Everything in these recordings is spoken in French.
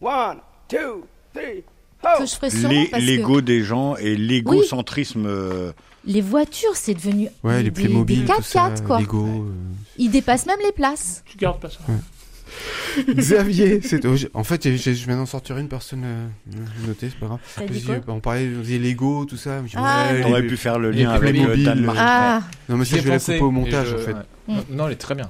One, two, three, Que ho! je ferais sûrement Les- parce que L'ego des gens et l'égocentrisme. euh, les voitures, c'est devenu Ouais, des, les des- Playmobil, des tout ça, 4x4 quoi. Lego. euh. Ils dépassent même les places. Tu gardes pas ça. Xavier, c'est en fait, j'ai- j'ai- je viens d'en sortir une personne euh, notée, c'est pas grave. Dit on parlait, on disait Lego, tout ça. mais Ah, ouais, T'aurais les- pu faire le lien avec Playmobil, Danemark. Ah, Non, mais ça, je vais la couper au montage, je- en fait. ouais. Non, elle est très bien.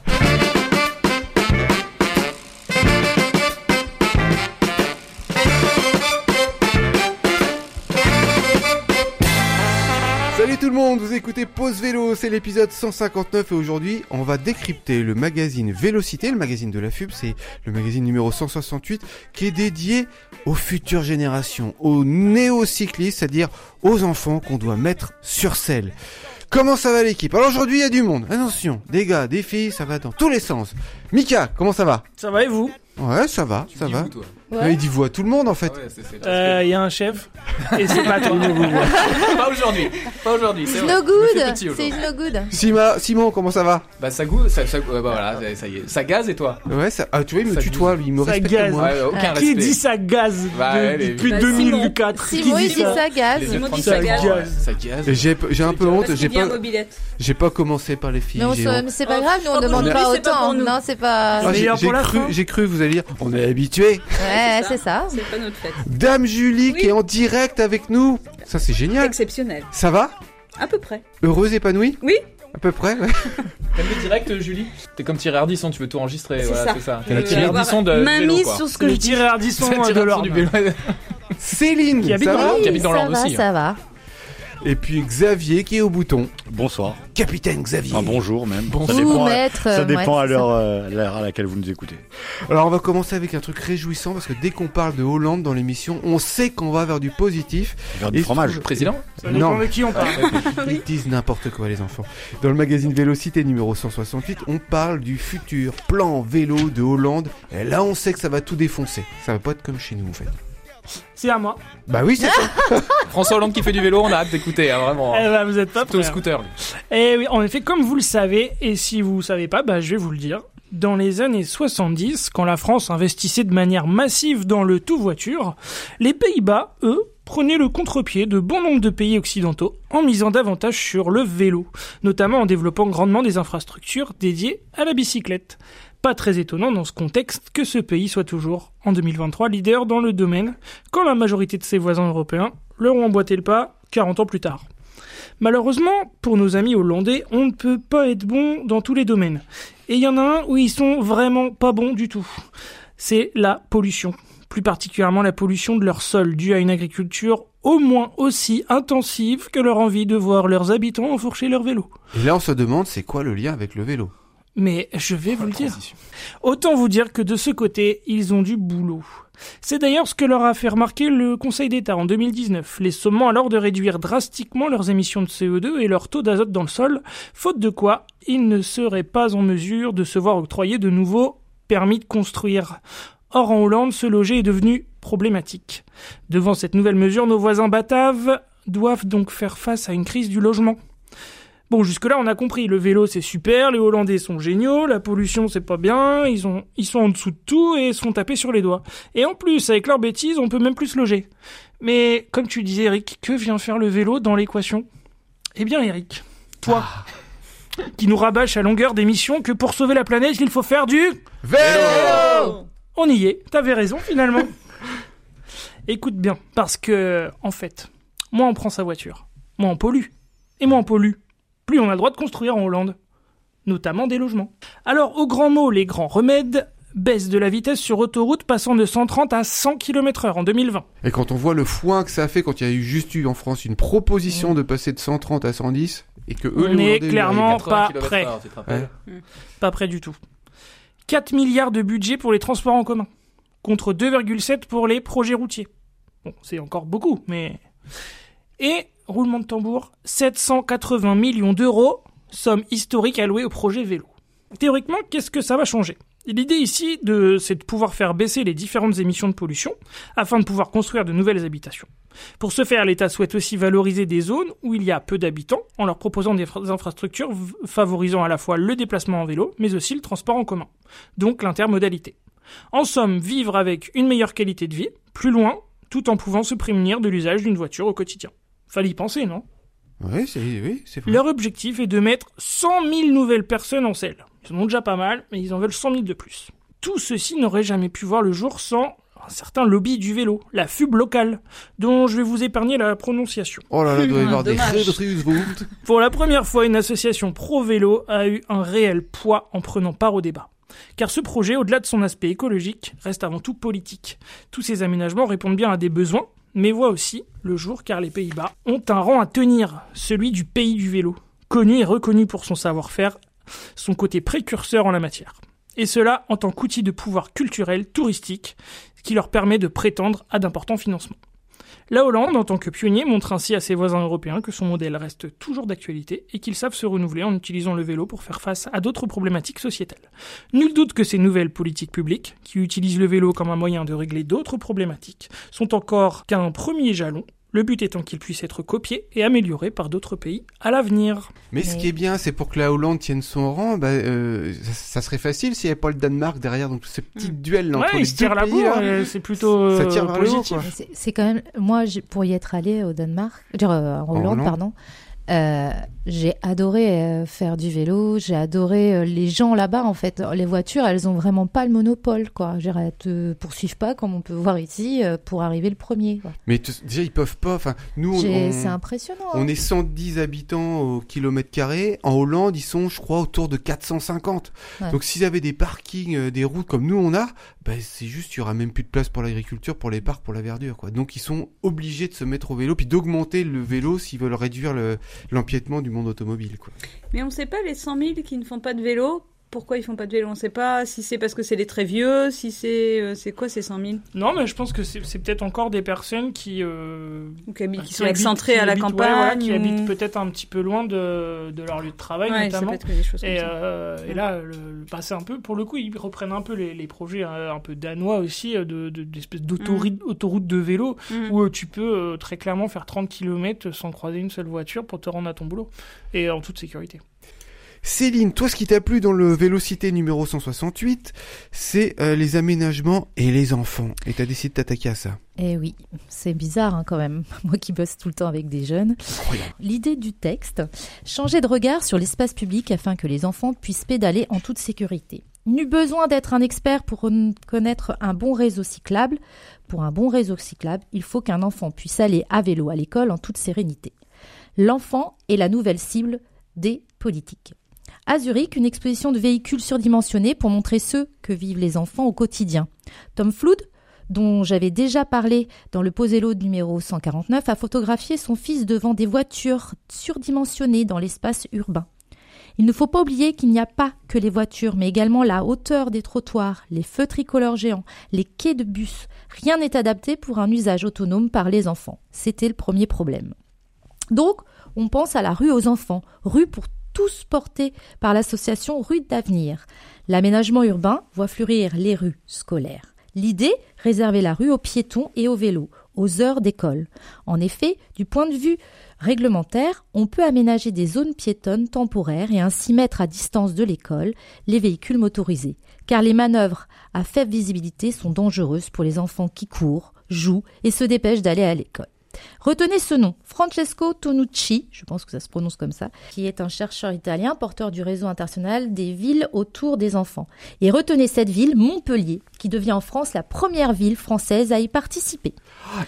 Monde, vous écoutez Pause Vélo, c'est l'épisode 159 et aujourd'hui on va décrypter le magazine Vélocité, le magazine de la FUB, c'est le magazine numéro 168 qui est dédié aux futures générations, aux néocyclistes, c'est-à-dire aux enfants qu'on doit mettre sur selle. Comment ça va l'équipe? Alors aujourd'hui il y a du monde, attention, des gars, des filles, ça va dans tous les sens. Mika, comment ça va? Ça va et vous? Ouais, ça va, Tu ça va. vous, toi? Ouais, il dit vous à tout le monde en fait. Ah ouais, Euh, Il y a un chef et c'est pas toi. Pas aujourd'hui. Pas aujourd'hui. c'est no good. C'est no good. Sima, Simon, comment ça va Bah ça goûte, ça, ça, bah voilà, ça, ça y est. Ça gaze et toi Ouais, ça, ah, tu vois, il me Ça tutoie, lui, il me Ça respecte gaze. moi. Ouais, aucun Ah. respect. Qui dit ça gaz Bah, de- ouais, les- depuis Bah, 2004 Qui Simon, dit il dit ça gaz. Les Simon dit ça ça gaz. gaz. Ça gaz. Et J'ai un peu honte, j'ai pas, mobilette. j'ai pas commencé par les filles. Mais c'est pas Oh, grave, nous on crois demande pas autant. Non, c'est pas. Ah, j'ai cru, j'ai cru vous allez dire, on est habitué. Ouais, c'est ça. C'est pas notre fête. Dame Julie Oui. qui est en direct avec nous. Ça c'est génial. Exceptionnel. Ça va? À peu près. Heureuse, épanouie? Oui. À peu près. ouais. T'aimes le direct, Julie? T'es comme Thierry Ardisson, tu veux tout enregistrer. C'est voilà, ça. c'est ça. T'es la Thierry Ardisson de quoi. sur ce que je dis. tiré Ardisson C'est la de Thierry du vélo. Céline, Qui habite ça dans habite dans ça va, ça va. Et puis Xavier qui est au bouton. Bonsoir. Capitaine Xavier. Enfin, bonjour même. Bonjour. Ça dépend, à, maître. ça euh, dépend ouais, à c'est l'heure euh, l'heure à laquelle vous nous écoutez. Alors on va commencer avec un truc réjouissant parce que dès qu'on parle de Hollande dans l'émission, on sait qu'on va vers du positif. Vers du fromage. trouve- Président Ça dépend Non. de qui on parle. Ils disent n'importe quoi les enfants. Dans le magazine Vélocité numéro 168, on parle du futur plan vélo de Hollande. Et là on sait que ça va tout défoncer. Ça va pas être comme chez nous en fait. C'est à moi. Bah oui c'est ça. François Hollande qui fait du vélo, on a hâte d'écouter, hein, vraiment. Eh ben, vous êtes Plutôt le prêts. scooter, lui. Et oui, en effet, comme vous le savez, et si vous savez pas, bah, je vais vous le dire. Dans les années 70, quand la France investissait de manière massive dans le tout voiture, les Pays-Bas, eux, prenaient le contre-pied de bon nombre de pays occidentaux en misant davantage sur le vélo, notamment en développant grandement des infrastructures dédiées à la bicyclette. Pas très étonnant dans ce contexte que ce pays soit toujours, en 2023, leader dans le domaine, quand la majorité de ses voisins européens leur ont emboîté le pas 40 ans plus tard. Malheureusement, pour nos amis hollandais, on ne peut pas être bon dans tous les domaines. Et il y en a un où ils sont vraiment pas bons du tout. C'est la pollution. Plus particulièrement la pollution de leur sol, due à une agriculture au moins aussi intensive que leur envie de voir leurs habitants enfourcher leur vélo. Et là on se demande c'est quoi le lien avec le vélo? Mais je vais vous le dire. Autant vous dire que de ce côté, ils ont du boulot. C'est d'ailleurs ce que leur a fait remarquer le Conseil d'État en 2019, les sommant alors de réduire drastiquement leurs émissions de CO2 et leur taux d'azote dans le sol, faute de quoi ils ne seraient pas en mesure de se voir octroyer de nouveaux permis de construire. Or en Hollande, se loger est devenu problématique. Devant cette nouvelle mesure, nos voisins bataves doivent donc faire face à une crise du logement. Bon, jusque-là, on a compris. Le vélo, c'est super, les Hollandais sont géniaux, la pollution, c'est pas bien, ils, ont, ils sont en dessous de tout et se font taper sur les doigts. Et en plus, avec leurs bêtises, on peut même plus se loger. Mais, comme tu disais, Eric, que vient faire le vélo dans l'équation? Eh bien, Eric, toi, qui nous rabâche à longueur d'émission que pour sauver la planète, il faut faire du... Vélo On y est, t'avais raison finalement. Écoute bien, parce que, en fait, moins on prend sa voiture, moins on pollue. Et moins on pollue, plus on a le droit de construire en Hollande. Notamment des logements. Alors, au grand mot, les grands remèdes, baisse de la vitesse sur autoroute passant de 130 à 100 km heure en 2020. Et quand on voit le foin que ça a fait quand il y a eu juste eu en France une proposition de passer de 130 à 110 et que eux On les est Hollandais, clairement- 80 pas prêt. rappelles Pas près du tout. 4 milliards de budget pour les transports en commun, contre 2,7 pour les projets routiers. Bon, c'est encore beaucoup, mais... Et, roulement de tambour, 780 millions d'euros, somme historique allouée au projet vélo. Théoriquement, qu'est-ce que ça va changer? L'idée ici, c'est de pouvoir faire baisser les différentes émissions de pollution, afin de pouvoir construire de nouvelles habitations. Pour ce faire, l'État souhaite aussi valoriser des zones où il y a peu d'habitants, en leur proposant des fra- infrastructures favorisant à la fois le déplacement en vélo, mais aussi le transport en commun, donc l'intermodalité. En somme, vivre avec une meilleure qualité de vie, plus loin, tout en pouvant se prémunir de l'usage d'une voiture au quotidien. Fallait y penser, non? Oui, c'est oui, c'est vrai. Leur objectif est de mettre 100 000 nouvelles personnes en selle. Ils en ont déjà pas mal, mais ils en veulent 100 000 de plus. Tout ceci n'aurait jamais pu voir le jour sans un certain lobby du vélo, la FUB locale, dont je vais vous épargner la prononciation. Oh là là, il doit y avoir des. Pour la première fois, une association pro-vélo a eu un réel poids en prenant part au débat. Car ce projet, au-delà de son aspect écologique, reste avant tout politique. Tous ces aménagements répondent bien à des besoins, mais voient aussi le jour car les Pays-Bas ont un rang à tenir, celui du pays du vélo, connu et reconnu pour son savoir-faire, son côté précurseur en la matière. Et cela en tant qu'outil de pouvoir culturel, touristique, qui leur permet de prétendre à d'importants financements. La Hollande, en tant que pionnier, montre ainsi à ses voisins européens que son modèle reste toujours d'actualité et qu'ils savent se renouveler en utilisant le vélo pour faire face à d'autres problématiques sociétales. Nul doute que ces nouvelles politiques publiques, qui utilisent le vélo comme un moyen de régler d'autres problématiques, sont encore qu'un premier jalon, le but étant qu'ils puissent être copiés et améliorés par d'autres pays à l'avenir. Mais ce qui est bien, c'est pour que la Hollande tienne son rang, bah, euh, ça, ça serait facile s'il n'y avait pas le Danemark derrière, donc ce petit duel là, entre Ouais, les ils se deux tirent la pays, et c'est plutôt Ça euh, tire haut, positif. c'est- quand même. Moi, pour y être allé au Danemark, dire, euh, en Hollande, Hollande. pardon, euh, j'ai adoré euh, faire du vélo. J'ai adoré euh, les gens là-bas. En fait, les voitures, elles ont vraiment pas le monopole, quoi. Je elles te poursuivent pas comme on peut voir ici pour arriver le premier. quoi. Mais déjà, ils peuvent pas. Enfin, nous, C'est impressionnant. on hein. est 110 habitants au kilomètre carré. En Hollande, ils sont, je crois, autour de 450. Ouais. Donc, s'ils avaient des parkings, des routes comme nous on a, bah, c'est juste, il y aura même plus de place pour l'agriculture, pour les parcs, pour la verdure, quoi. Donc, ils sont obligés de se mettre au vélo, puis d'augmenter le vélo s'ils veulent réduire le- l'empiètement du monde automobile, quoi. Mais on sait pas les 100 000 qui ne font pas de vélo. Pourquoi ils font pas de vélo On sait pas si c'est parce que c'est les très vieux, si c'est euh, c'est quoi ces 100 000 Non, mais je pense que c'est peut-être encore des personnes qui, euh, Ou qui, habitent- Bah, qui sont qui à la ouais, campagne qui ou- habitent peut-être un petit peu loin de, de leur lieu de travail Ouais, ça peut notamment. être des choses comme Et, ça. euh, et là, le, le passé un peu, pour le coup, ils reprennent un peu les, les projets un peu danois aussi, de, de, d'espèces d'autoroute autoroute de vélo, Mhm. où tu peux très clairement faire 30 km sans croiser une seule voiture pour te rendre à ton boulot, et en toute sécurité. Céline, toi, ce qui t'a plu dans le Vélocité numéro 168, c'est euh, les aménagements et les enfants. Et t'as décidé de t'attaquer à ça. Eh oui, c'est bizarre hein, quand même. Moi qui bosse tout le temps avec des jeunes. L'idée du texte, changer de regard sur l'espace public afin que les enfants puissent pédaler en toute sécurité. Nul besoin d'être un expert pour con- connaître un bon réseau cyclable. Pour un bon réseau cyclable, il faut qu'un enfant puisse aller à vélo à l'école en toute sérénité. L'enfant est la nouvelle cible des politiques. À Zurich, une exposition de véhicules surdimensionnés pour montrer ce que vivent les enfants au quotidien. Tom Flood, dont j'avais déjà parlé dans le Posello numéro 149, a photographié son fils devant des voitures surdimensionnées dans l'espace urbain. Il ne faut pas oublier qu'il n'y a pas que les voitures, mais également la hauteur des trottoirs, les feux tricolores géants, les quais de bus. Rien n'est adapté pour un usage autonome par les enfants. C'était le premier problème. Donc, on pense à la rue aux enfants, rue pour tous portée par l'association Rue d'Avenir. L'aménagement urbain voit fleurir les rues scolaires. L'idée, réserver la rue aux piétons et aux vélos, aux heures d'école. En effet, du point de vue réglementaire, on peut aménager des zones piétonnes temporaires et ainsi mettre à distance de l'école les véhicules motorisés, car les manœuvres à faible visibilité sont dangereuses pour les enfants qui courent, jouent et se dépêchent d'aller à l'école. Retenez ce nom, Francesco Tonucci, je pense que ça se prononce comme ça, qui est un chercheur italien porteur du réseau international des villes autour des enfants. Et retenez cette ville, Montpellier, qui devient en France la première ville française à y participer.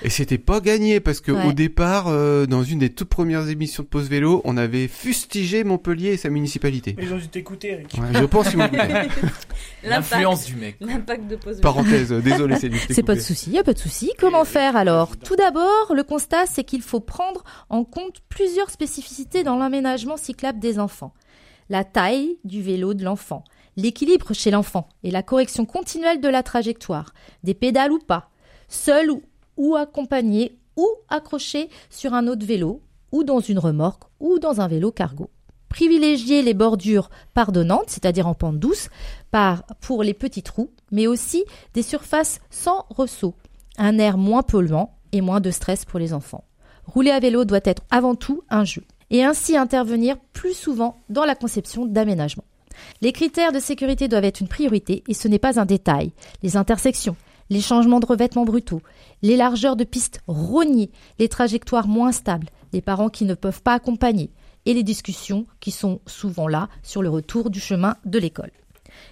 Et c'était pas gagné parce que Ouais. au départ, euh, dans une des toutes premières émissions de Pause Vélo, on avait fustigé Montpellier et sa municipalité. Ils ont dû t'écouter, Eric. Ouais, je pense qu'ils m'ont écouté. L'influence du mec. L'impact de pause. Parenthèse, euh, désolé je t'ai C'est pas de souci, y a pas de souci. Comment faire alors? Tout d'abord, le constat, c'est qu'il faut prendre en compte plusieurs spécificités dans l'aménagement cyclable des enfants. La taille du vélo de l'enfant, l'équilibre chez l'enfant et la correction continuelle de la trajectoire, des pédales ou pas, seul ou, accompagné ou accroché sur un autre vélo ou dans une remorque ou dans un vélo cargo. Privilégier les bordures pardonnantes, c'est-à-dire en pente douce, pour les petits trous, mais aussi des surfaces sans ressaut, un air moins polluant et moins de stress pour les enfants. Rouler à vélo doit être avant tout un jeu, et ainsi intervenir plus souvent dans la conception d'aménagement. Les critères de sécurité doivent être une priorité et ce n'est pas un détail. Les intersections, les changements de revêtements brutaux, les largeurs de pistes rognées, les trajectoires moins stables, les parents qui ne peuvent pas accompagner et les discussions qui sont souvent là sur le retour du chemin de l'école.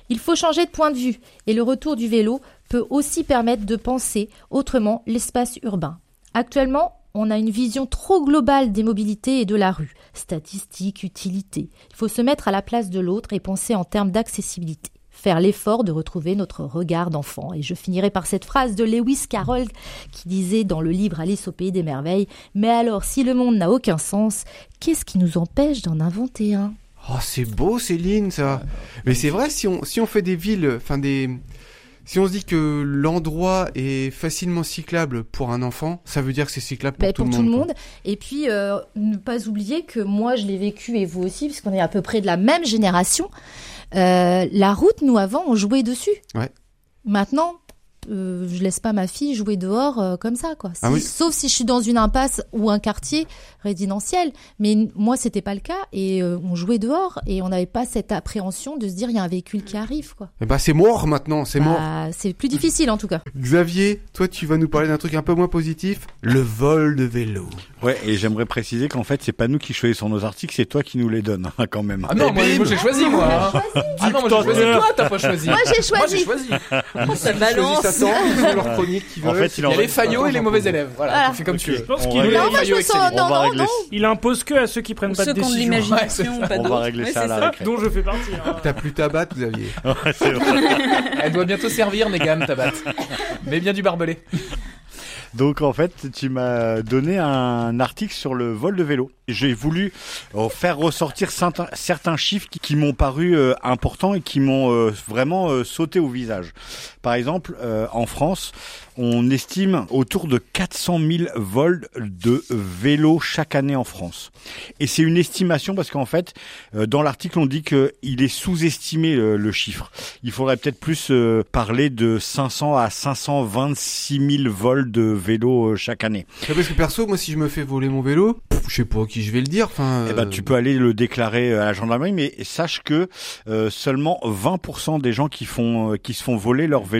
Il faut changer de point de vue et le retour du vélo peut aussi permettre de penser autrement l'espace urbain. Actuellement, on a une vision trop globale des mobilités et de la rue, statistiques, utilité. Il faut se mettre à la place de l'autre et penser en termes d'accessibilité faire l'effort de retrouver notre regard d'enfant. Et je finirai par cette phrase de Lewis Carroll qui disait dans le livre Alice au pays des merveilles Mais alors, si le monde n'a aucun sens, qu'est-ce qui nous empêche d'en inventer un? Oh, c'est beau, Céline, ça. Mais c'est vrai, si on, si on fait des villes, enfin des, si on se dit que l'endroit est facilement cyclable pour un enfant, ça veut dire que c'est cyclable pour, Ben, tout, pour le tout le monde. Et puis, euh, ne pas oublier que moi, je l'ai vécu et vous aussi, puisqu'on est à peu près de la même génération. Euh, la route, nous, avant, on jouait dessus. Ouais. Maintenant, euh, je laisse pas ma fille jouer dehors euh, comme ça, quoi. Ah oui. Sauf si je suis dans une impasse ou un quartier résidentiel. Mais moi, c'était pas le cas. Et euh, on jouait dehors et on n'avait pas cette appréhension de se dire, il y a un véhicule qui arrive, quoi. Eh ben, c'est mort maintenant, c'est mort. Bah, c'est plus difficile, en tout cas. Xavier, toi, tu vas nous parler d'un truc un peu moins positif. Le vol de vélo. Ouais, et j'aimerais préciser qu'en fait, c'est pas nous qui choisissons nos articles, c'est toi qui nous les donnes, hein, quand même. Ah non, moi, moi, j'ai choisi, moi. hein. Ah non, moi j'ai choisi. Toi, t'as pas choisi. Moi, j'ai Moi j'ai choisi. choisi. Ça balance. Ils ont leur chronique qui En fait, il y a les faillots et les mauvais élèves. Voilà, fais comme tu veux. Je pense qu'il Non, non, il impose que à ceux qui prennent Ou pas de ceux qui ont de décision. l'imagination, pas On va régler Ouais, ça à c'est la ça. récré. Dont je fais partie. hein. T'as plus ta batte, Xavier. Elle doit bientôt servir, Négam, ta batte. Mais bien du barbelé. Donc en fait, tu m'as donné un article sur le vol de vélo. J'ai voulu euh, faire ressortir certains, chiffres qui, m'ont paru euh, importants et qui m'ont euh, vraiment sauté au visage. Par exemple, euh, en France, on estime autour de 400 000 vols de vélos chaque année en France. Et c'est une estimation parce qu'en fait, euh, dans l'article, on dit qu'il est sous-estimé euh, le chiffre. Il faudrait peut-être plus parler de 500 à 526 000 vols de vélos chaque année. Parce que perso, moi, si je me fais voler mon vélo, je sais pas à qui je vais le dire. Enfin, Eh ben, tu peux aller le déclarer à la gendarmerie, mais sache que seulement 20% des gens qui font qui se font voler leur vélo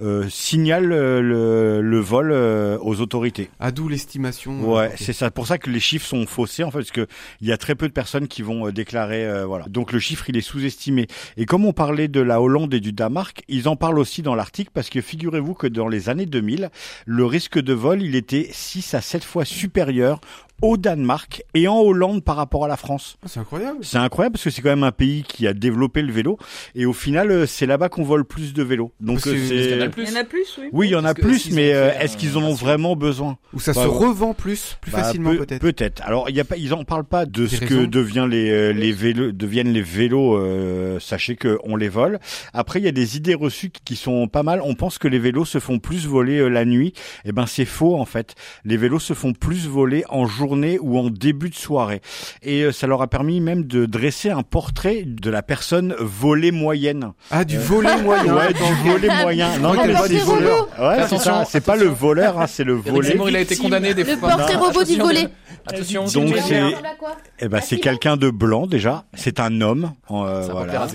euh, signalent euh, le, le vol euh, aux autorités. à d'où l'estimation. Ouais, c'est ça. Pour ça que les chiffres sont faussés en fait, parce que il y a très peu de personnes qui vont déclarer. euh, voilà. Donc le chiffre il est sous-estimé. Et comme on parlait de la Hollande et du Danemark, ils en parlent aussi dans l'article parce que figurez-vous que dans les années 2000, le risque de vol il était 6 à 7 fois supérieur au Danemark et en Hollande par rapport à la France. Ah, c'est incroyable. C'est incroyable parce que c'est quand même un pays qui a développé le vélo et au final euh, c'est là-bas qu'on vole plus de vélos. Donc euh, Parce qu'il y en a c'est plus. Il y en a plus, oui. oui, il y en a plus, mais euh, est-ce qu'ils en ont vraiment besoin? Ou ça Bah, se revend plus, plus Bah, facilement peut- peut-être. Peut-être. Alors il y a pas, ils en parlent pas de Des ce raisons que devient les les vélos deviennent les vélos. euh, sachez que on les vole. Après il y a des idées reçues qui- sont pas mal. On pense que les vélos se font plus voler euh, la nuit. Eh ben c'est faux en fait. Les vélos se font plus voler en journée ou en début de soirée. Et euh, ça leur a permis même de dresser un portrait de la personne volée moyenne. Ah, du volet moyen. Ouais, du volet moyen. Non, non, le mais portrait c'est robot. voleur. Ouais, c'est Attention, ça. C'est pas le voleur, hein, c'est le volé. Il a été condamné des Le fois. portrait Non, robot du volet. Attention. Donc, c'est- Eh ben, c'est quelqu'un de blanc déjà. C'est un homme. euh, voilà. pas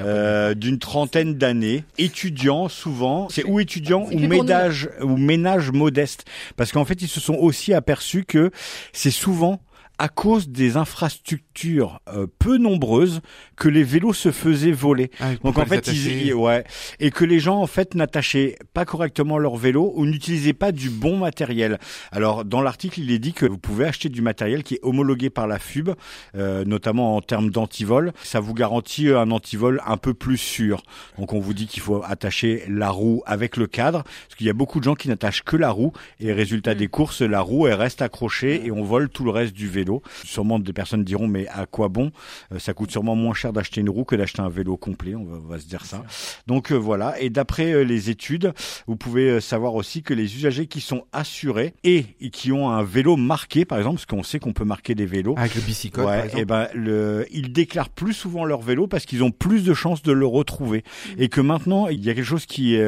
Euh, d'une trentaine d'années, étudiant souvent, c'est ou étudiant ou ménage ou ménage modeste, parce qu'en fait ils se sont aussi aperçus que c'est souvent à cause des infrastructures euh, peu nombreuses que les vélos se faisaient voler. Ah, Donc en fait, ils, ouais, et que les gens en fait n'attachaient pas correctement leur vélo ou n'utilisaient pas du bon matériel. Alors dans l'article, il est dit que vous pouvez acheter du matériel qui est homologué par la FUB, euh, notamment en termes d'antivol. Ça vous garantit un antivol un peu plus sûr. Donc on vous dit qu'il faut attacher la roue avec le cadre, parce qu'il y a beaucoup de gens qui n'attachent que la roue et résultat des courses, la roue elle reste accrochée et on vole tout le reste du vélo. Sûrement des personnes diront mais à quoi bon? Euh, Ça coûte sûrement moins cher d'acheter une roue que d'acheter un vélo complet. On va, on va se dire ça. Donc euh, voilà. Et d'après euh, les études, vous pouvez savoir aussi que les usagers qui sont assurés et qui ont un vélo marqué, par exemple, parce qu'on sait qu'on peut marquer des vélos. Avec le bicycode, par Ouais, exemple. et ben le, ils déclarent plus souvent leur vélo parce qu'ils ont plus de chances de le retrouver et que maintenant il y a quelque chose qui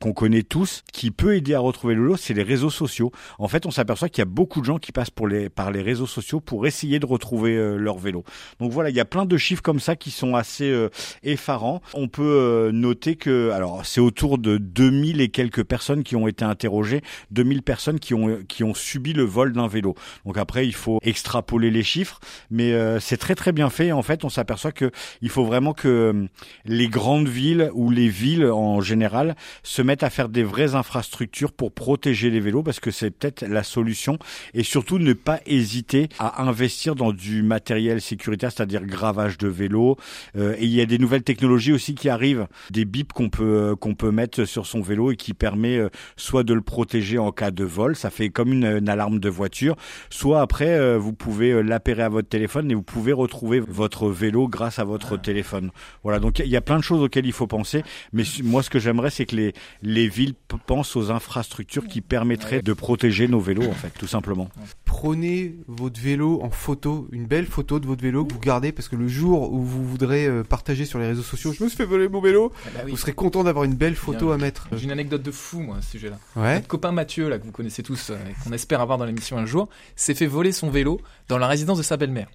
qu'on connaît tous qui peut aider à retrouver le vélo, c'est les réseaux sociaux. En fait, on s'aperçoit qu'il y a beaucoup de gens qui passent pour les par les réseaux sociaux pour essayer de retrouver euh, leur vélo. Donc voilà, il y a plein de chiffres comme ça qui sont assez euh, effarants. On peut euh, noter que, alors c'est autour de 2000 et quelques personnes qui ont été interrogées, 2000 personnes qui ont qui ont subi le vol d'un vélo. Donc après, il faut extrapoler les chiffres, mais c'est très très bien fait. En fait, on s'aperçoit que il faut vraiment que les grandes villes ou les villes en général se mettent à faire des vraies infrastructures pour protéger les vélos parce que c'est peut-être la solution et surtout ne pas hésiter à investir dans du matériel sécuritaire, c'est-à-dire gravage de vélo. Euh, et il y a des nouvelles technologies aussi qui arrivent, des bips qu'on peut euh, qu'on peut mettre sur son vélo et qui permet euh, soit de le protéger en cas de vol, ça fait comme une, une alarme de voiture, soit après euh, vous pouvez l'appairer à votre téléphone et vous pouvez retrouver votre vélo grâce à votre téléphone. Voilà, donc il y a plein de choses auxquelles il faut penser, mais moi ce que j'aimerais c'est que les les villes pensent aux infrastructures qui permettraient de protéger nos vélos en fait, tout simplement. Prenez votre vélo en photo, une belle photo de votre vélo que vous gardez parce que le jour où vous voudrez euh, partager sur les réseaux sociaux, je me suis fait voler mon vélo, Ah bah oui. vous serez content d'avoir une belle photo Bien. à mettre. J'ai une anecdote de fou, moi, à ce sujet-là. Ouais. Notre copain Mathieu, là, que vous connaissez tous, euh, et qu'on espère avoir dans l'émission un jour, s'est fait voler son vélo dans la résidence de sa belle-mère.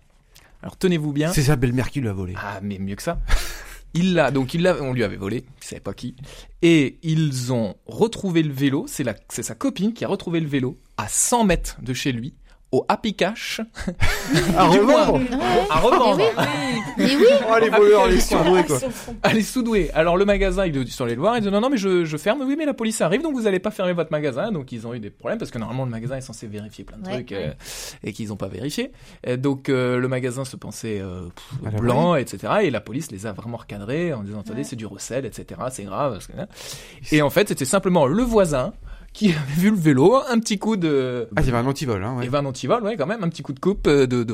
Alors tenez-vous bien. C'est sa belle-mère qui l'a volé. Ah, mais mieux que ça. Il l'a, donc il l'a, on lui avait volé, il savait pas qui. Et ils ont retrouvé le vélo, c'est la, c'est sa copine qui a retrouvé le vélo à 100 mètres de chez lui, au Happy Cash. À revendre. À revendre. Mais oui, Oh les voleurs, les surdoués quoi. Allez, soudoué. Alors le magasin, ils sont allés le voir, ils disent non, non, mais je, je ferme. Oui, mais la police arrive, donc vous allez pas fermer votre magasin. Donc ils ont eu des problèmes parce que normalement le magasin est censé vérifier plein de Ouais. trucs euh, et qu'ils ont pas vérifié. Et donc euh, le magasin se pensait euh, pff, blanc, etc. Et la police les a vraiment recadrés en disant attendez, Ouais. c'est du recel, etc. C'est grave. parce que- hein. Et en fait, c'était simplement le voisin qui avait vu le vélo, un petit coup de Ah, il y avait un antivol, hein, il y ouais. avait un antivol, ouais, quand même, un petit coup de coupe, euh, de, de,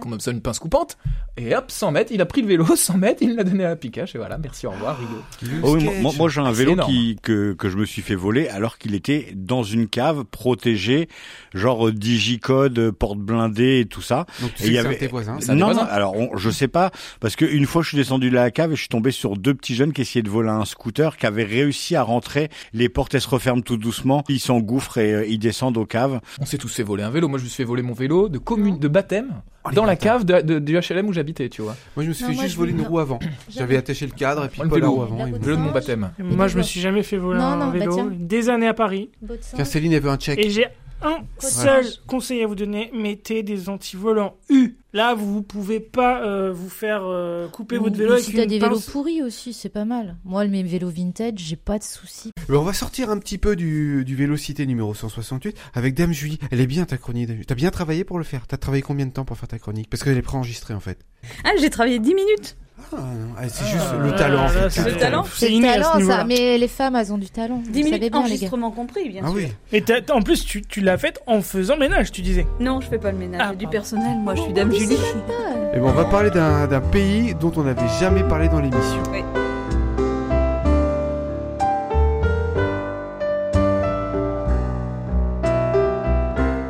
comme ça, une pince coupante. Et hop, 100 mètres, il a pris le vélo, 100 mètres, il l'a donné à la Picache, et voilà, merci, au revoir, Rigo. Oh oui, moi- j'ai un vélo qui, que, que je me suis fait voler alors qu'il était dans une cave protégée, genre euh, digicode, euh, porte blindée et tout ça. Donc tu Et sais il y avait- de tes voisins. Non, voisins non, alors on- je sais pas, parce que une fois je suis descendu de la cave et je suis tombé sur deux petits jeunes qui essayaient de voler un scooter, qui avaient réussi à rentrer, les portes elles se referment tout doucement, ils s'engouffrent et euh, ils descendent aux caves. On s'est tous fait voler un vélo. Moi, je me suis fait voler mon vélo de commune, de baptême, Oh, dans la bâtards. cave de, de- du HLM où j'habitais, tu vois. Moi je me suis Non, fait moi, juste voler une roue avant. J'avais attaché le cadre et puis Moi, le pas la roue avant. La il me- route Vélo de mon baptême. Moi, je me suis jamais fait voler Non, un non, vélo. tiens. Des années à Paris. Tiens, Céline avait un check. Et j'ai un seul conseil à vous donner mettez des antivolants U. Là, vous pouvez pas euh, vous faire euh, couper votre vélo ou avec si t'as une des vélos pourris aussi, c'est pas mal. Moi, mes vélos vintage, j'ai pas de soucis. Mais on va sortir un petit peu du, du Vélocité numéro 168 avec Dame Julie. Elle est bien ta chronique. Dame Julie. T'as bien travaillé pour le faire? T'as travaillé combien de temps pour faire ta chronique? Parce qu'elle est préenregistrée en fait. Ah, j'ai travaillé 10 minutes. Ah, non, ah, c'est juste Ah, le talent. en là, fait. c'est le talent. C'est C'est le inné à ce talent, ça. niveau-là. Mais les femmes, elles ont du talent. 10 Vous savez minutes bien, les gars. enregistrement compris, bien Ah sûr. oui. Et t'as- t'as- en plus, tu, tu l'as faite en faisant ménage, tu disais. Non, je fais pas le ménage, Ah, c'est du pardon. personnel. Moi, je suis Dame Julie. c'est. Et ben, on va parler d'un d'un pays dont on n'avait jamais parlé dans l'émission. Oui.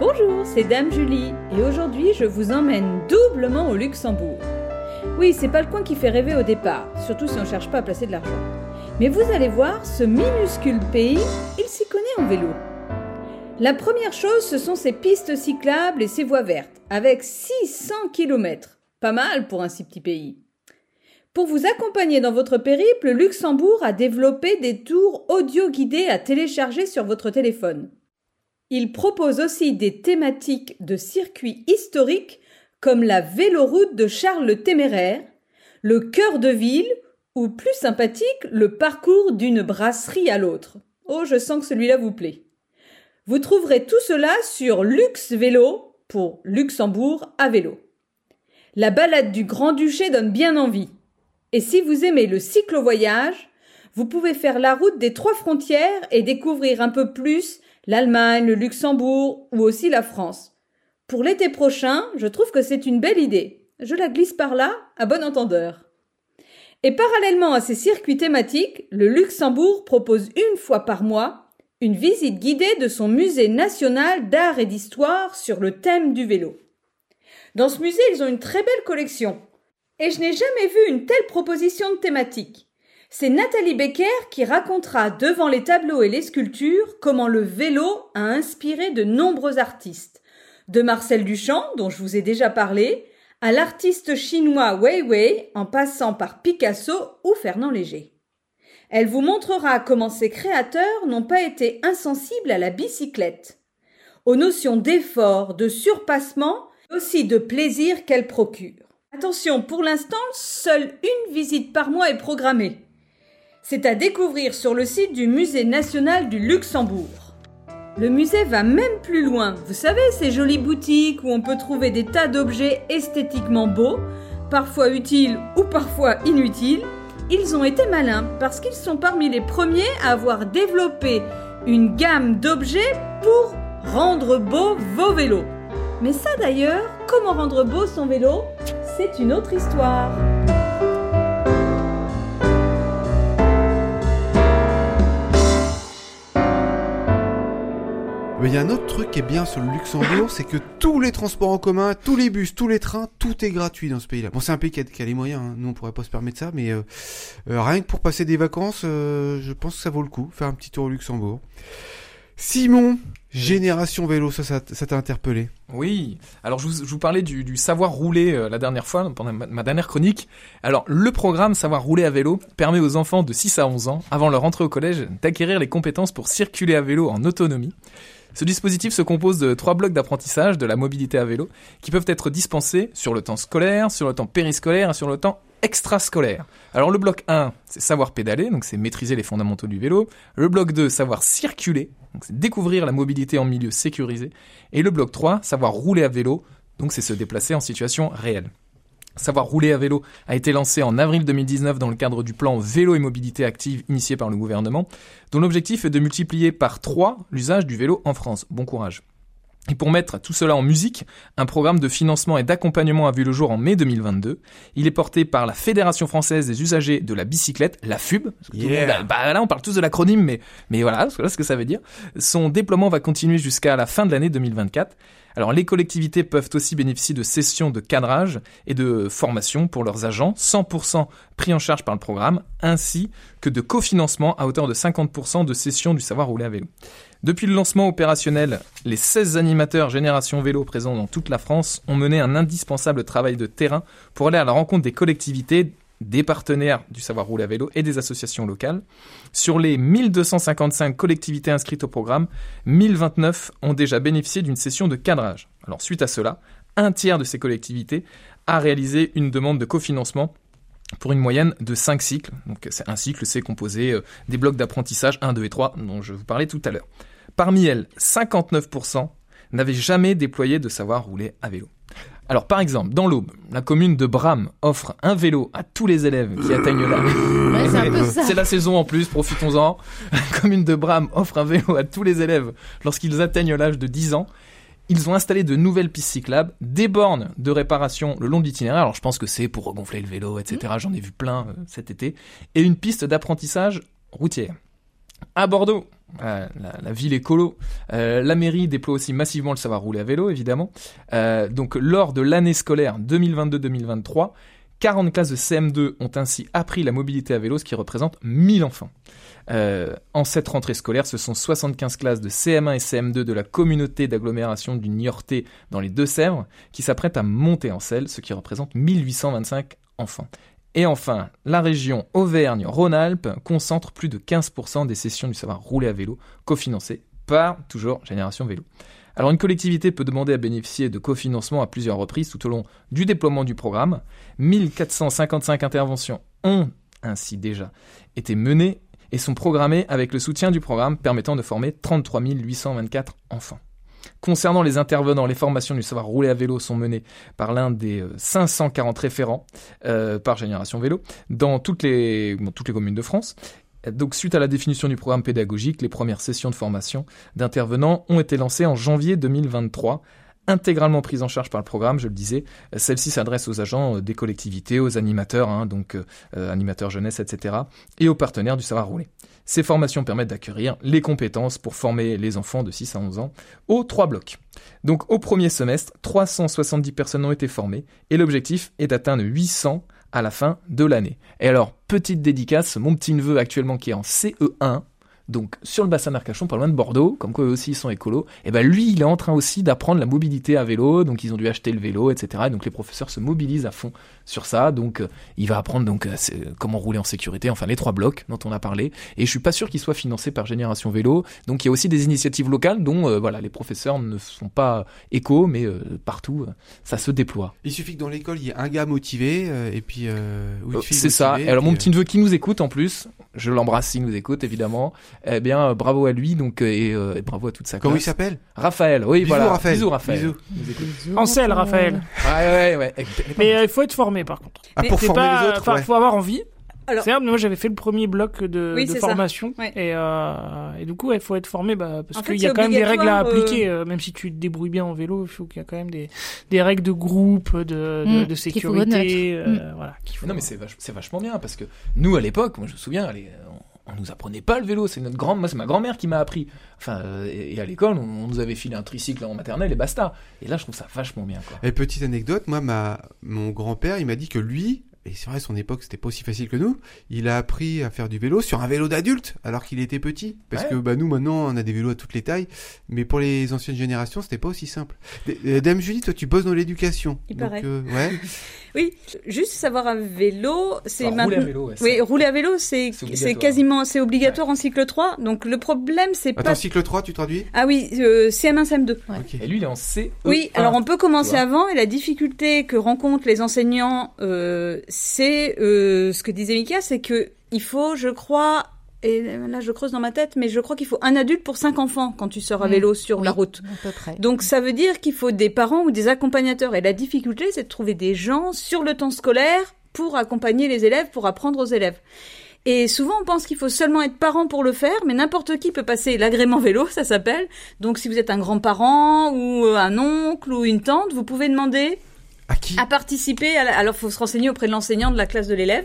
Bonjour, c'est Dame Julie et aujourd'hui je vous emmène doublement au Luxembourg. Oui, c'est pas le coin qui fait rêver au départ, surtout si on cherche pas à placer de l'argent. Mais vous allez voir, ce minuscule pays, il s'y connaît en vélo. La première chose, ce sont ses pistes cyclables et ses voies vertes, avec 600 km. Pas mal pour un si petit pays. Pour vous accompagner dans votre périple, Luxembourg a développé des tours audio guidés à télécharger sur votre téléphone. Il propose aussi des thématiques de circuits historiques comme la véloroute de Charles le Téméraire, le cœur de ville ou plus sympathique, le parcours d'une brasserie à l'autre. Oh, je sens que celui-là vous plaît. Vous trouverez tout cela sur Lux Vélo pour Luxembourg à vélo. La balade du Grand-Duché donne bien envie. Et si vous aimez le cyclo-voyage, vous pouvez faire la route des trois frontières et découvrir un peu plus l'Allemagne, le Luxembourg ou aussi la France. Pour l'été prochain, je trouve que c'est une belle idée. Je la glisse par là, à bon entendeur. Et parallèlement à ces circuits thématiques, le Luxembourg propose une fois par mois une visite guidée de son musée national d'art et d'histoire sur le thème du vélo. Dans ce musée, ils ont une très belle collection. Et je n'ai jamais vu une telle proposition de thématique. C'est Nathalie Becker qui racontera devant les tableaux et les sculptures comment le vélo a inspiré de nombreux artistes. De Marcel Duchamp, dont je vous ai déjà parlé, à l'artiste chinois Wei Wei, en passant par Picasso ou Fernand Léger. Elle vous montrera comment ces créateurs n'ont pas été insensibles à la bicyclette, aux notions d'effort, de surpassement, aussi de plaisir qu'elle procure. Attention, pour l'instant, seule une visite par mois est programmée. C'est à découvrir sur le site du Musée national du Luxembourg. Le musée va même plus loin. Vous savez, ces jolies boutiques où on peut trouver des tas d'objets esthétiquement beaux, parfois utiles ou parfois inutiles. Ils ont été malins parce qu'ils sont parmi les premiers à avoir développé une gamme d'objets pour rendre beau vos vélos. Mais ça d'ailleurs, comment rendre beau son vélo? C'est une autre histoire. Mais il y a un autre truc qui est bien sur le Luxembourg, c'est que tous les transports en commun, tous les bus, tous les trains, tout est gratuit dans ce pays-là. Bon, c'est un pays qui a, qui a les moyens, hein. nous on pourrait pas se permettre ça, mais euh, euh, rien que pour passer des vacances, euh, je pense que ça vaut le coup, faire un petit tour au Luxembourg. Simon, Génération Vélo, ça, ça, ça t'a interpellé? Oui. Alors je vous, je vous parlais du, du savoir rouler euh, la dernière fois pendant ma, ma dernière chronique. Alors le programme savoir rouler à vélo permet aux enfants de 6 à 11 ans, avant leur entrée au collège, d'acquérir les compétences pour circuler à vélo en autonomie. Ce dispositif se compose de trois blocs d'apprentissage de la mobilité à vélo qui peuvent être dispensés sur le temps scolaire, sur le temps périscolaire et sur le temps extrascolaire. Alors le bloc 1, c'est savoir pédaler, donc c'est maîtriser les fondamentaux du vélo. Le bloc 2, savoir circuler, donc c'est découvrir la mobilité en milieu sécurisé. Et le bloc 3, savoir rouler à vélo, donc c'est se déplacer en situation réelle. Savoir rouler à vélo a été lancé en avril 2019 dans le cadre du plan Vélo et mobilité active initié par le gouvernement, dont l'objectif est de multiplier par 3 l'usage du vélo en France. Bon courage. Et pour mettre tout cela en musique, un programme de financement et d'accompagnement a vu le jour en mai 2022. Il est porté par la Fédération française des usagers de la bicyclette, la FUB. Parce que tout le Yeah. monde a- bah là, on parle tous de l'acronyme, mais, mais voilà, voilà ce que ça veut dire. Son déploiement va continuer jusqu'à la fin de l'année 2024. Alors les collectivités peuvent aussi bénéficier de sessions de cadrage et de formation pour leurs agents, 100% pris en charge par le programme, ainsi que de cofinancement à hauteur de 50% de sessions du savoir rouler à vélo. Depuis le lancement opérationnel, les 16 animateurs Génération Vélo présents dans toute la France ont mené un indispensable travail de terrain pour aller à la rencontre des collectivités, des partenaires du savoir rouler à vélo et des associations locales. Sur les 1255 collectivités inscrites au programme, 1029 ont déjà bénéficié d'une session de cadrage. Alors suite à cela, un tiers de ces collectivités a réalisé une demande de cofinancement pour une moyenne de 5 cycles. Donc un cycle, c'est composé euh, des blocs d'apprentissage 1, 2 et 3 dont je vous parlais tout à l'heure. Parmi elles, 59% n'avaient jamais déployé de savoir rouler à vélo. Alors par exemple, dans l'Aube, la commune de Bram offre un vélo à tous les élèves qui atteignent l'âge. Ouais, c'est la saison en plus, profitons-en. La commune de Bram offre un vélo à tous les élèves lorsqu'ils atteignent l'âge de 10 ans. Ils ont installé de nouvelles pistes cyclables, des bornes de réparation le long de l'itinéraire. Alors je pense que c'est pour regonfler le vélo, etc. J'en ai vu plein euh, cet été. Et une piste d'apprentissage routière. À Bordeaux, la, la ville écolo, euh, la mairie déploie aussi massivement le savoir rouler à vélo, évidemment. Euh, donc lors de l'année scolaire 2022-2023, 40 classes de CM2 ont ainsi appris la mobilité à vélo, ce qui représente 1000 enfants. Euh, en cette rentrée scolaire, ce sont 75 classes de CM1 et CM2 de la communauté d'agglomération du Niortais dans les Deux-Sèvres qui s'apprêtent à monter en selle, ce qui représente 1825 enfants. Et enfin, la région Auvergne-Rhône-Alpes concentre plus de 15% des sessions du savoir rouler à vélo, cofinancées par toujours Génération Vélo. Alors une collectivité peut demander à bénéficier de cofinancement à plusieurs reprises tout au long du déploiement du programme. 1455 interventions ont ainsi déjà été menées et sont programmées avec le soutien du programme permettant de former 33 824 enfants. Concernant les intervenants, les formations du savoir rouler à vélo sont menées par l'un des euh, 540 référents euh, par génération vélo dans toutes les, toutes les communes de France. Donc, suite à la définition du programme pédagogique, les premières sessions de formation d'intervenants ont été lancées en janvier 2023 intégralement prises en charge par le programme, je le disais. Celle-ci s'adresse aux agents euh, des collectivités, aux animateurs, hein, donc euh, euh, animateurs jeunesse, etc., et aux partenaires du savoir rouler. Ces formations permettent d'acquérir les compétences pour former les enfants de 6 à 11 ans aux trois blocs. Donc au premier semestre, 370 personnes ont été formées et l'objectif est d'atteindre 800 à la fin de l'année. Et alors, petite dédicace, mon petit neveu actuellement qui est en CE1, donc sur le bassin d'Arcachon, pas loin de Bordeaux, comme quoi eux aussi ils sont écolos. Et ben lui, il est en train aussi d'apprendre la mobilité à vélo, donc ils ont dû acheter le vélo, etc. Et donc les professeurs se mobilisent à fond sur ça. Donc euh, il va apprendre donc euh, c'est- comment rouler en sécurité, enfin les trois blocs dont on a parlé. Et je suis pas sûr qu'il soit financé par Génération Vélo. Donc il y a aussi des initiatives locales dont euh, voilà les professeurs ne sont pas échos, mais euh, partout euh, ça se déploie. Il suffit que dans l'école, il y ait un gars motivé, euh, et puis... Euh, ou une Euh, fille C'est ça. Et alors mon euh, petit neveu qui nous écoute en plus, je l'embrasse s'il nous écoute évidemment. Eh bien euh, bravo à lui donc euh, et, euh, et bravo à toute sa Comment il s'appelle? Raphaël. Oui Bisous, voilà. Raphaël. Bisous Raphaël. Bisous. Ansel, Raphaël. Ouais ouais ouais. Mais euh, il faut être formé par contre. Ah, pour former pas, les autres, enfin, ouais. faut avoir envie. Alors- C'est moi j'avais fait le premier bloc de, Oui, formation Ouais. et, euh, et du coup il faut être formé bah, parce qu'il y a quand même des règles à appliquer euh, même si tu te débrouilles bien en vélo il faut qu'il y a quand même des, des règles de groupe de, de, Mm, de qu'il faut sécurité euh, voilà faut non mais c'est vach- c'est vachement bien parce que nous à l'époque, moi je me souviens, allez, on, nous apprenait pas le vélo, c'est notre grand, moi c'est ma grand-mère qui m'a appris. Enfin euh, et, à l'école, on, on nous avait filé un tricycle en maternelle et basta. Et là je trouve ça vachement bien quoi. Et petite anecdote, moi, ma, mon grand-père, il m'a dit que lui, et c'est vrai, son époque, c'était pas aussi facile que nous, il a appris à faire du vélo sur un vélo d'adulte, alors qu'il était petit. Parce Ouais. que, bah, nous, maintenant, on a des vélos à toutes les tailles, mais pour les anciennes générations, c'était pas aussi simple. Euh, Dame Julie, toi, tu bosses dans l'éducation. Il Donc, paraît. euh, ouais. Oui, juste savoir à vélo, c'est Enfin, rouler à maintenant. vélo, ouais, Oui, rouler à vélo, c'est C'est c'est obligatoire. quasiment c'est obligatoire en cycle 3. Donc le problème, c'est Attends, pas. cycle 3, tu traduis? Ah oui, euh, CM1, CM2. Ok. Et lui il est en C. Oui, alors on peut commencer avant et la difficulté que rencontrent les enseignants, euh, c'est euh, ce que disait Mika, c'est que il faut, je crois, et là je creuse dans ma tête, mais je crois qu'il faut un adulte pour cinq enfants quand tu sors à Mm. vélo sur Oui, la route. À peu près. Donc ça veut dire qu'il faut des parents ou des accompagnateurs. Et la difficulté, c'est de trouver des gens sur le temps scolaire pour accompagner les élèves, pour apprendre aux élèves. Et souvent, on pense qu'il faut seulement être parent pour le faire, mais n'importe qui peut passer l'agrément vélo, ça s'appelle. Donc si vous êtes un grand-parent ou un oncle ou une tante, vous pouvez demander À qui à participer. À la- Alors, faut se renseigner auprès de l'enseignant de la classe de l'élève.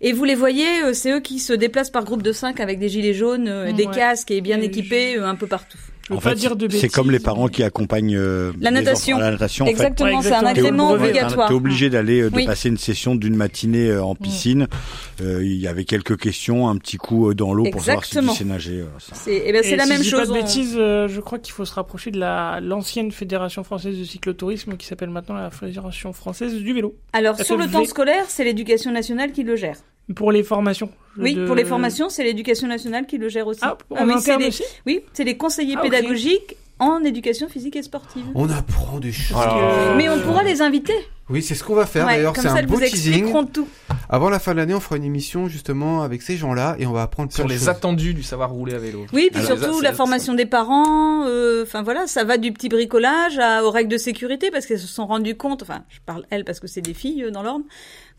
Et vous les voyez, euh, c'est eux qui se déplacent par groupe de cinq avec des gilets jaunes, euh, des Ouais. casques et bien Et équipés euh, un peu partout. Je veux En pas fait, dire de c'est comme les parents qui accompagnent euh, La natation. enfants à la natation. en fait. exactement, Ouais, c'est un exactement. agrément obligatoire. T'es obligé d'aller euh, de Oui. passer une session d'une matinée euh, en piscine. Euh, Il y avait quelques questions, un petit coup euh, dans l'eau pour savoir si tu Exactement. sais nager. euh. C'est eh ben, la si même je dis chose. Pas de on- bêtises, euh, je crois qu'il faut se rapprocher de la l'ancienne fédération française de cyclotourisme qui s'appelle maintenant la fédération française du vélo. Alors, sur le temps scolaire, c'est l'éducation nationale qui le gère. Pour les formations. Oui, de- pour les formations, c'est l'éducation nationale qui le gère aussi. Ah, Ah oui, c'est les- aussi Oui, c'est les conseillers Ah, pédagogiques en éducation physique et sportive. On apprend des choses. Mais on pourra les inviter. Oui, c'est ce qu'on va faire. Ouais, D'ailleurs, c'est un beau vous teasing. tout. Avant la fin de l'année, on fera une émission justement avec ces gens-là et on va apprendre Sur les choses. attendus du savoir rouler à vélo. Oui, puis Alors, surtout la formation des parents. euh, Enfin voilà, ça va du petit bricolage à, aux règles de sécurité parce qu'elles se sont rendues compte. Enfin, je parle elles parce que c'est des filles euh, dans l'ordre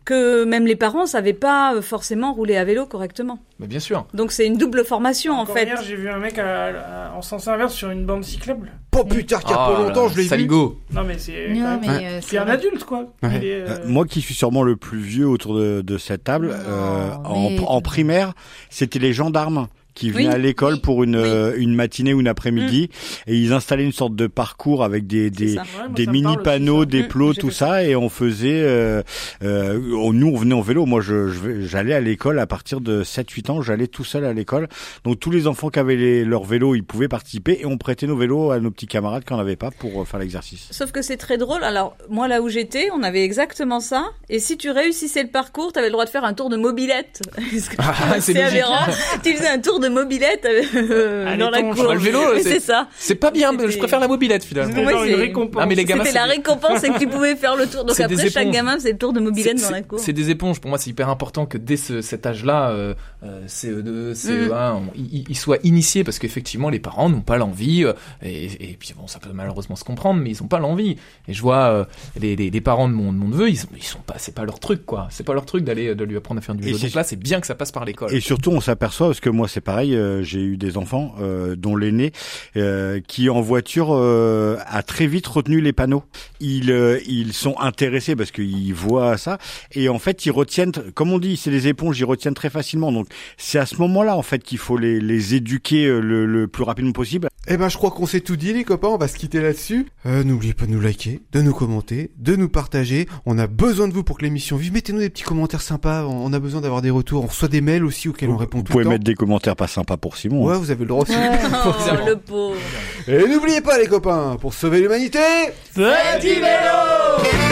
que même les parents savaient pas euh, forcément rouler à vélo correctement. Mais bien sûr. Donc c'est une double formation en fait. Hier, j'ai vu un mec à- à- en sens inverse sur une bande cyclable. Oh putain, qu'il y a Ah, pas longtemps, je l'ai vu. Saligo. Non, mais c'est. Quand même- euh, C'est un vrai. adulte, quoi. Ouais. Il est, Euh, moi qui suis sûrement le plus vieux autour de, de cette table, Non, euh, en, mais- en primaire, c'était les gendarmes qui venaient Oui, à l'école pour une, oui. euh, une matinée ou une après-midi et ils installaient une sorte de parcours avec des, des, ça. ouais, moi, des mini panneaux, des Mm, plots, tout ça, et on faisait. Euh, euh, on- nous, on venait en vélo. Moi, je, j'allais à l'école à partir de 7-8 ans. J'allais tout seul à l'école. Donc tous les enfants qui avaient les, leur vélo, ils pouvaient participer et on prêtait nos vélos à nos petits camarades qui n'en avaient pas pour euh, faire l'exercice. Sauf que c'est très drôle. Alors, moi, là où j'étais, on avait exactement ça. Et si tu réussissais le parcours, t'avais le droit de faire un tour de mobilette. Ah, c'est aberrant. tu faisais un tour de mobilette euh, Allez, dans la ton- cour. le vélo, c'est- c'est ça. C'est pas bien, mais je préfère la mobilette finalement. C'était Ouais, genre une c'est- récompense. Ah, mais les gamins, C'était la c'est- récompense et que tu pouvais faire le tour. Donc C'est après, chaque éponges. gamin faisait le tour de mobilette C'est- dans la c'est- cour. C'est des éponges. Pour moi, c'est hyper important que dès ce- cet âge-là, euh, euh, CE2, CE1, on- ils ils soient initiés parce qu'effectivement, les parents n'ont pas l'envie. euh, et, et puis bon, ça peut malheureusement se comprendre, mais ils n'ont pas l'envie. Et je vois euh, les, les, les parents de mon, de mon neveu, ils, sont- ils sont pas, c'est pas leur truc, quoi. C'est pas leur truc d'aller de lui apprendre à faire du vélo. c'est- Donc là, c'est bien que ça passe par l'école. Et surtout, on s'aperçoit, parce que moi c'est pareil, euh, j'ai eu des enfants, euh, dont l'aîné, euh, qui en voiture euh, a très vite retenu les panneaux. Ils, euh, ils sont intéressés parce qu'ils voient ça, et en fait ils retiennent, comme on dit, c'est des éponges, ils retiennent très facilement. Donc c'est à ce moment-là en fait qu'il faut les, les éduquer le, le plus rapidement possible. Eh ben, je crois qu'on s'est tout dit, les copains. On va se quitter là-dessus. Euh, n'oubliez pas de nous liker, de nous commenter, de nous partager. On a besoin de vous pour que l'émission vive. Mettez-nous des petits commentaires sympas. On a besoin d'avoir des retours. On reçoit des mails aussi auxquels on répond Vous tout pouvez le temps. mettre des commentaires pas sympas pour Simon. hein. Ouais, vous avez le droit aussi. Oh, le pauvre. Et n'oubliez pas, les copains, pour sauver l'humanité, Faites du vélo